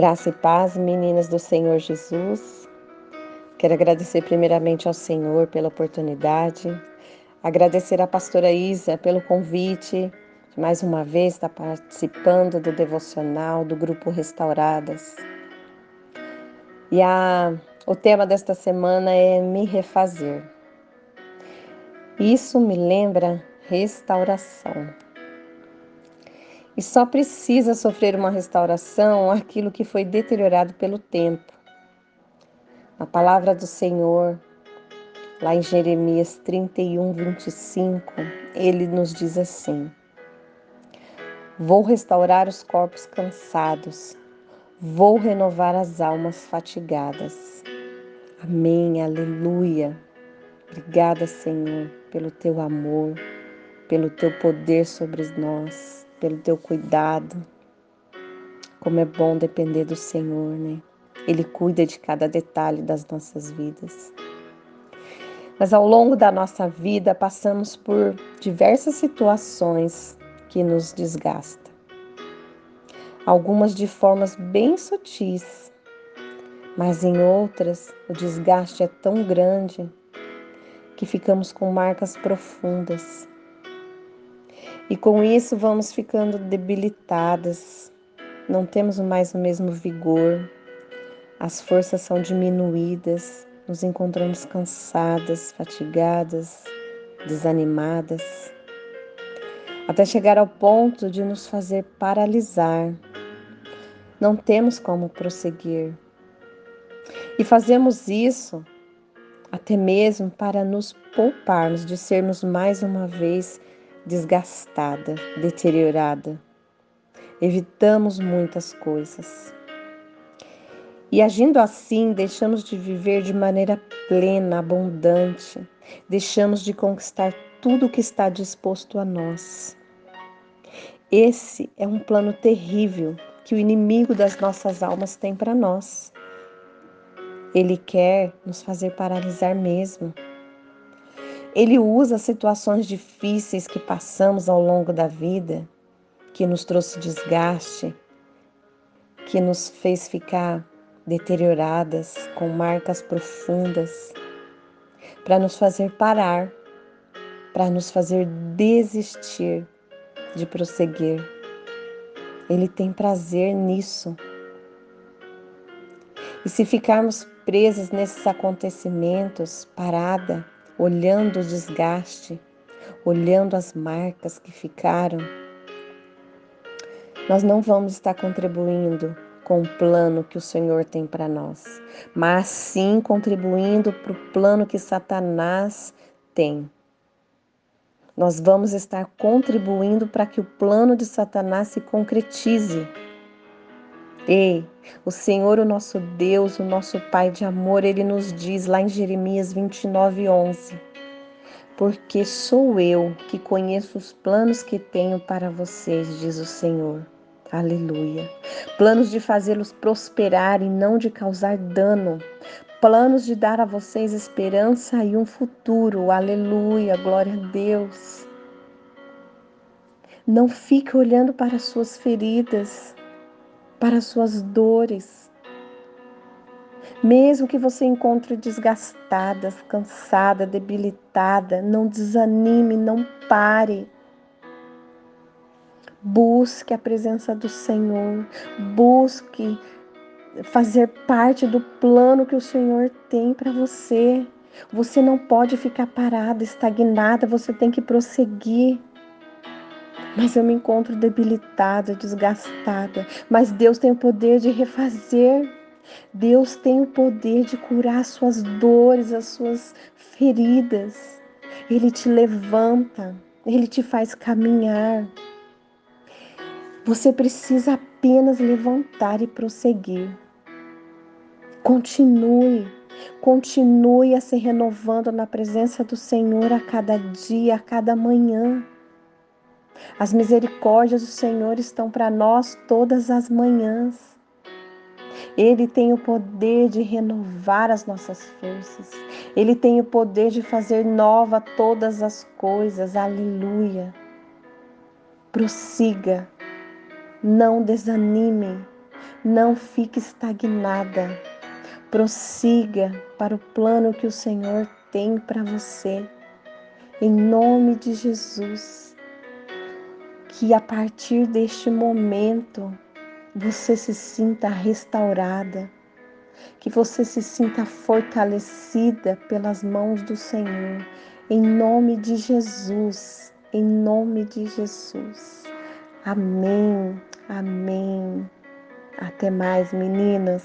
Graça e paz, meninas do Senhor Jesus. Quero agradecer primeiramente ao Senhor pela oportunidade, agradecer à pastora Isa pelo convite de mais uma vez estar participando do devocional do grupo Restauradas. E a, o tema desta semana é me refazer. Isso me lembra restauração. E só precisa sofrer uma restauração aquilo que foi deteriorado pelo tempo. A palavra do Senhor, lá em Jeremias 31, 25, ele nos diz assim: Vou restaurar os corpos cansados, vou renovar as almas fatigadas. Amém, aleluia. Obrigada, Senhor, pelo teu amor, pelo teu poder sobre nós pelo teu cuidado. Como é bom depender do Senhor, né? Ele cuida de cada detalhe das nossas vidas. Mas ao longo da nossa vida passamos por diversas situações que nos desgastam. Algumas de formas bem sutis, mas em outras o desgaste é tão grande que ficamos com marcas profundas e com isso vamos ficando debilitadas, não temos mais o mesmo vigor, as forças são diminuídas, nos encontramos cansadas, fatigadas, desanimadas, até chegar ao ponto de nos fazer paralisar. Não temos como prosseguir. E fazemos isso até mesmo para nos pouparmos de sermos mais uma vez desgastada, deteriorada. Evitamos muitas coisas. E agindo assim, deixamos de viver de maneira plena, abundante, deixamos de conquistar tudo o que está disposto a nós. Esse é um plano terrível que o inimigo das nossas almas tem para nós. Ele quer nos fazer paralisar mesmo ele usa situações difíceis que passamos ao longo da vida, que nos trouxe desgaste, que nos fez ficar deterioradas, com marcas profundas, para nos fazer parar, para nos fazer desistir de prosseguir. Ele tem prazer nisso. E se ficarmos presas nesses acontecimentos, parada, olhando o desgaste, olhando as marcas que ficaram, nós não vamos estar contribuindo com o plano que o Senhor tem para nós, mas sim contribuindo para o plano que Satanás tem. Nós vamos estar contribuindo para que o plano de Satanás se concretize. Ei, o Senhor, o nosso Deus, o nosso Pai de amor, ele nos diz lá em Jeremias 29, 11: Porque sou eu que conheço os planos que tenho para vocês, diz o Senhor. Aleluia. Planos de fazê-los prosperar e não de causar dano. Planos de dar a vocês esperança e um futuro. Aleluia. Glória a Deus. Não fique olhando para as suas feridas para suas dores. Mesmo que você encontre desgastada, cansada, debilitada, não desanime, não pare. Busque a presença do Senhor, busque fazer parte do plano que o Senhor tem para você. Você não pode ficar parada, estagnada, você tem que prosseguir mas eu me encontro debilitada, desgastada. Mas Deus tem o poder de refazer. Deus tem o poder de curar as suas dores, as suas feridas. Ele te levanta, ele te faz caminhar. Você precisa apenas levantar e prosseguir. Continue, continue a se renovando na presença do Senhor a cada dia, a cada manhã. As misericórdias do Senhor estão para nós todas as manhãs. Ele tem o poder de renovar as nossas forças. Ele tem o poder de fazer nova todas as coisas. Aleluia. Prossiga. Não desanime. Não fique estagnada. Prossiga para o plano que o Senhor tem para você. Em nome de Jesus. Que a partir deste momento você se sinta restaurada, que você se sinta fortalecida pelas mãos do Senhor. Em nome de Jesus. Em nome de Jesus. Amém. Amém. Até mais, meninas.